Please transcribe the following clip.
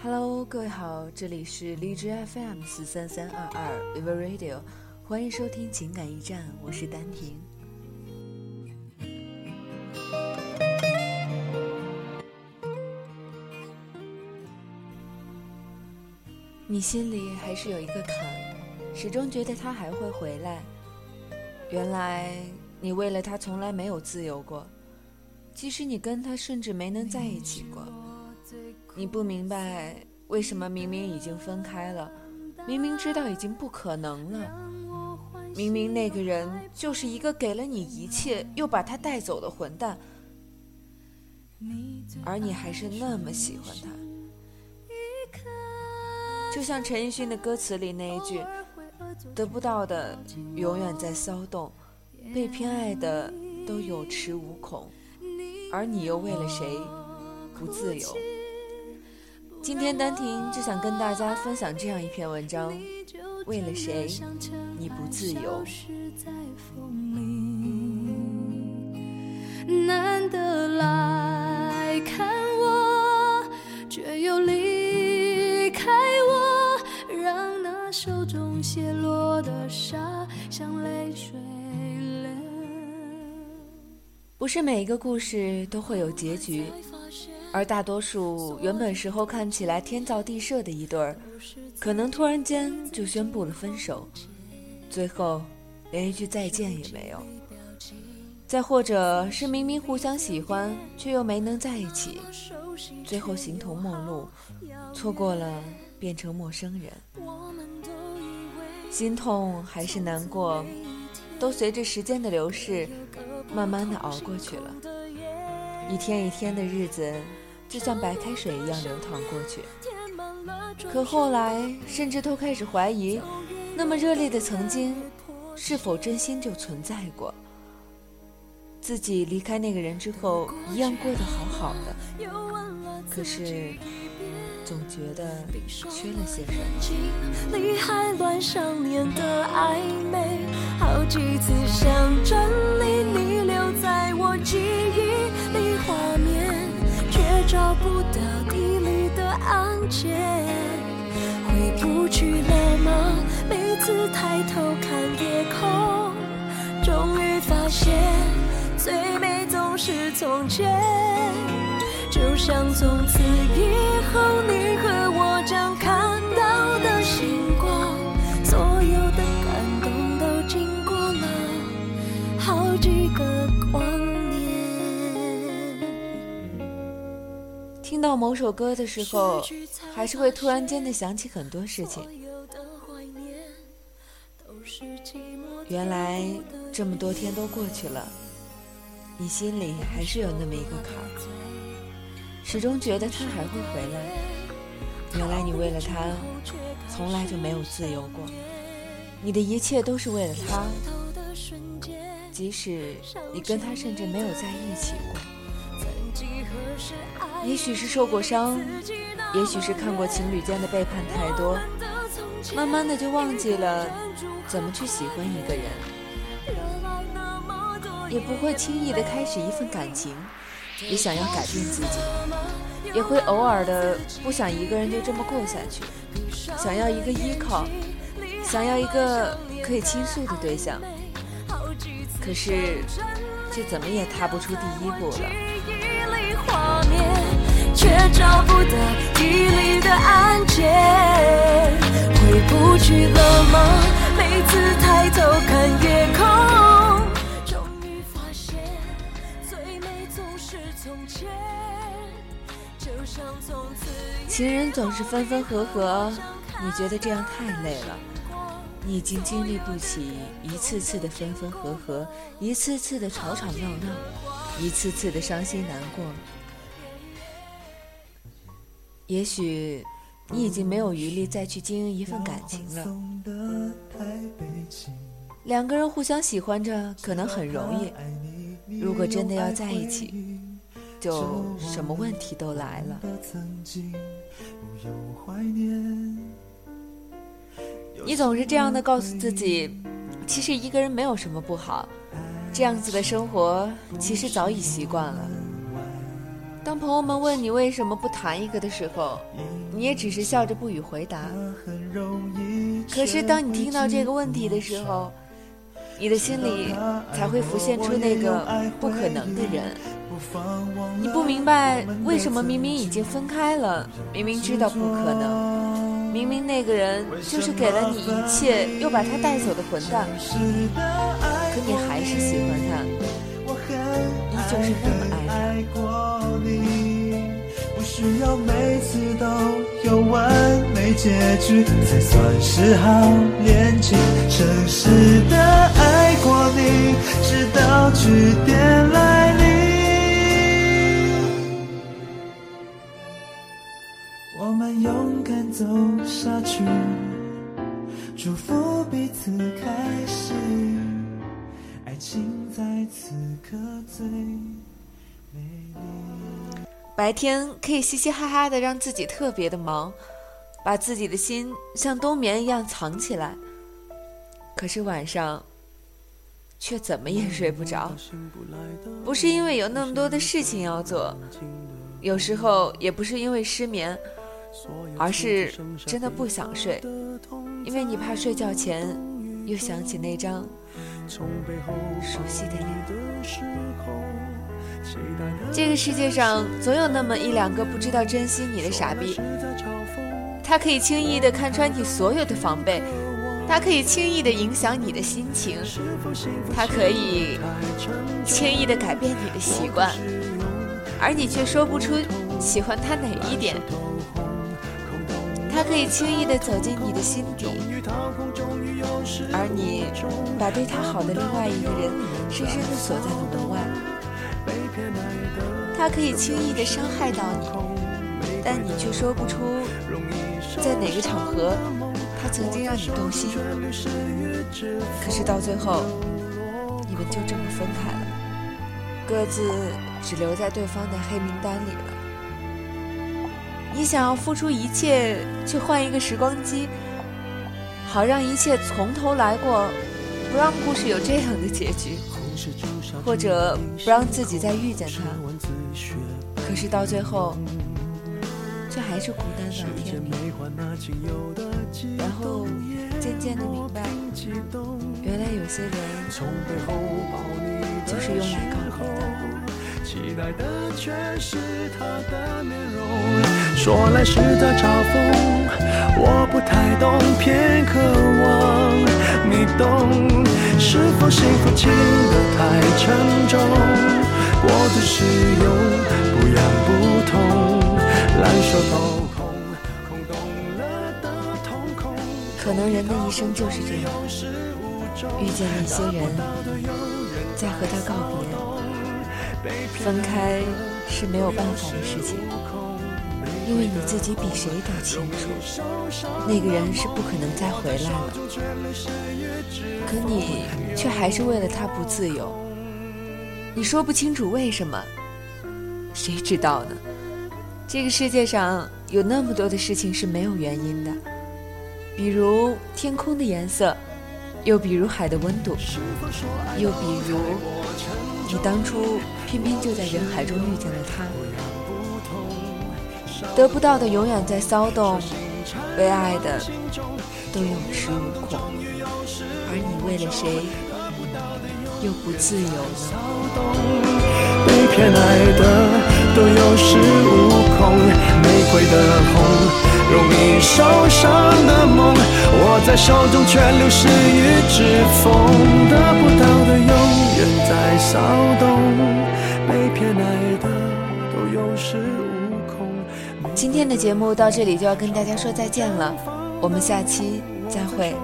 Hello，各位好，这里是荔枝 FM 四三三二二 Vivo Radio，欢迎收听情感驿站，我是丹婷。你心里还是有一个坎，始终觉得他还会回来。原来你为了他从来没有自由过，即使你跟他甚至没能在一起过。你不明白为什么明明已经分开了，明明知道已经不可能了，明明那个人就是一个给了你一切又把他带走的混蛋，而你还是那么喜欢他。就像陈奕迅的歌词里那一句：“得不到的永远在骚动，被偏爱的都有恃无恐，而你又为了谁不自由？”今天丹婷就想跟大家分享这样一篇文章：为了谁你不自由？难得来看我，却又离开我，让那手中泻落的沙像泪水流。不是每一个故事都会有结局。而大多数原本时候看起来天造地设的一对儿，可能突然间就宣布了分手，最后连一句再见也没有。再或者是明明互相喜欢，却又没能在一起，最后形同陌路，错过了变成陌生人。心痛还是难过，都随着时间的流逝，慢慢的熬过去了。一天一天的日子，就像白开水一样流淌过去。可后来，甚至都开始怀疑，那么热烈的曾经，是否真心就存在过？自己离开那个人之后，一样过得好好的。可是，总觉得缺了些什么。好几次想整理你留在我记忆见，回不去了吗？每次抬头看夜空，终于发现最美总是从前。就像从此以后，你和我将听到某首歌的时候，还是会突然间的想起很多事情。原来这么多天都过去了，你心里还是有那么一个坎，始终觉得他还会回来。原来你为了他，从来就没有自由过，你的一切都是为了他，即使你跟他甚至没有在一起过。也许是受过伤，也许是看过情侣间的背叛太多，慢慢的就忘记了怎么去喜欢一个人，也不会轻易的开始一份感情，也想要改变自己，也会偶尔的不想一个人就这么过下去，想要一个依靠，想要一个可以倾诉的对象，可是却怎么也踏不出第一步了。画面，却找不到地理的安检，回不去了吗？每次抬头看夜空，终于发现最美总是从前。就像从此，情人总是分分合合，你觉得这样太累了？你已经经历不起一次次的分分合合，一次次的吵吵闹闹，一次次的伤心难过。也许你已经没有余力再去经营一份感情了。两个人互相喜欢着可能很容易，如果真的要在一起，就什么问题都来了。你总是这样的告诉自己，其实一个人没有什么不好，这样子的生活其实早已习惯了。当朋友们问你为什么不谈一个的时候，你也只是笑着不予回答。可是当你听到这个问题的时候，你的心里才会浮现出那个不可能的人。你不明白为什么明明已经分开了，明明知道不可能，明明那个人就是给了你一切又把他带走的混蛋，可你还是喜欢他，依旧是那么爱他。每次都有完美结局才算是好恋情，诚实的爱过你，直到句点来临。我们勇敢走下去，祝福彼此开始，爱情在此刻最美丽。白天可以嘻嘻哈哈的让自己特别的忙，把自己的心像冬眠一样藏起来，可是晚上却怎么也睡不着，不是因为有那么多的事情要做，有时候也不是因为失眠。而是真的不想睡，因为你怕睡觉前又想起那张熟悉的脸。这个世界上总有那么一两个不知道珍惜你的傻逼，他可以轻易的看穿你所有的防备，他可以轻易的影响你的心情，他可以轻易的改变你的习惯，而你却说不出喜欢他哪一点。他可以轻易地走进你的心底，而你把对他好的另外一个人深深地锁在了门外。他可以轻易地伤害到你，但你却说不出在哪个场合他曾经让你动心。可是到最后，你们就这么分开了，各自只留在对方的黑名单里了。你想要付出一切去换一个时光机，好让一切从头来过，不让故事有这样的结局，或者不让自己再遇见他。可是到最后，却还是孤单到天明。然后渐渐的明白，原来有些人就是用来告别的。期待的却是他的面容，说来是在嘲讽，我不太懂，偏渴望你懂。是否幸福轻得太沉重？过度使用，不痒不痛，烂熟透空，空洞了的瞳孔。可能人的一生就是这样，遇见那些人，再和他告别。分开是没有办法的事情，因为你自己比谁都清楚，那个人是不可能再回来了。可你却还是为了他不自由，你说不清楚为什么，谁知道呢？这个世界上有那么多的事情是没有原因的，比如天空的颜色，又比如海的温度，又比如。你当初偏偏就在人海中遇见了他，得不到的永远在骚动，被爱的都有恃无恐，而你为了谁又不自由呢？被骗爱的都有恃无恐，玫瑰的红，容易受伤的梦，握在手中却流失于指缝，得不到的天的节目到这里就要跟大家说再见了，我们下期再会。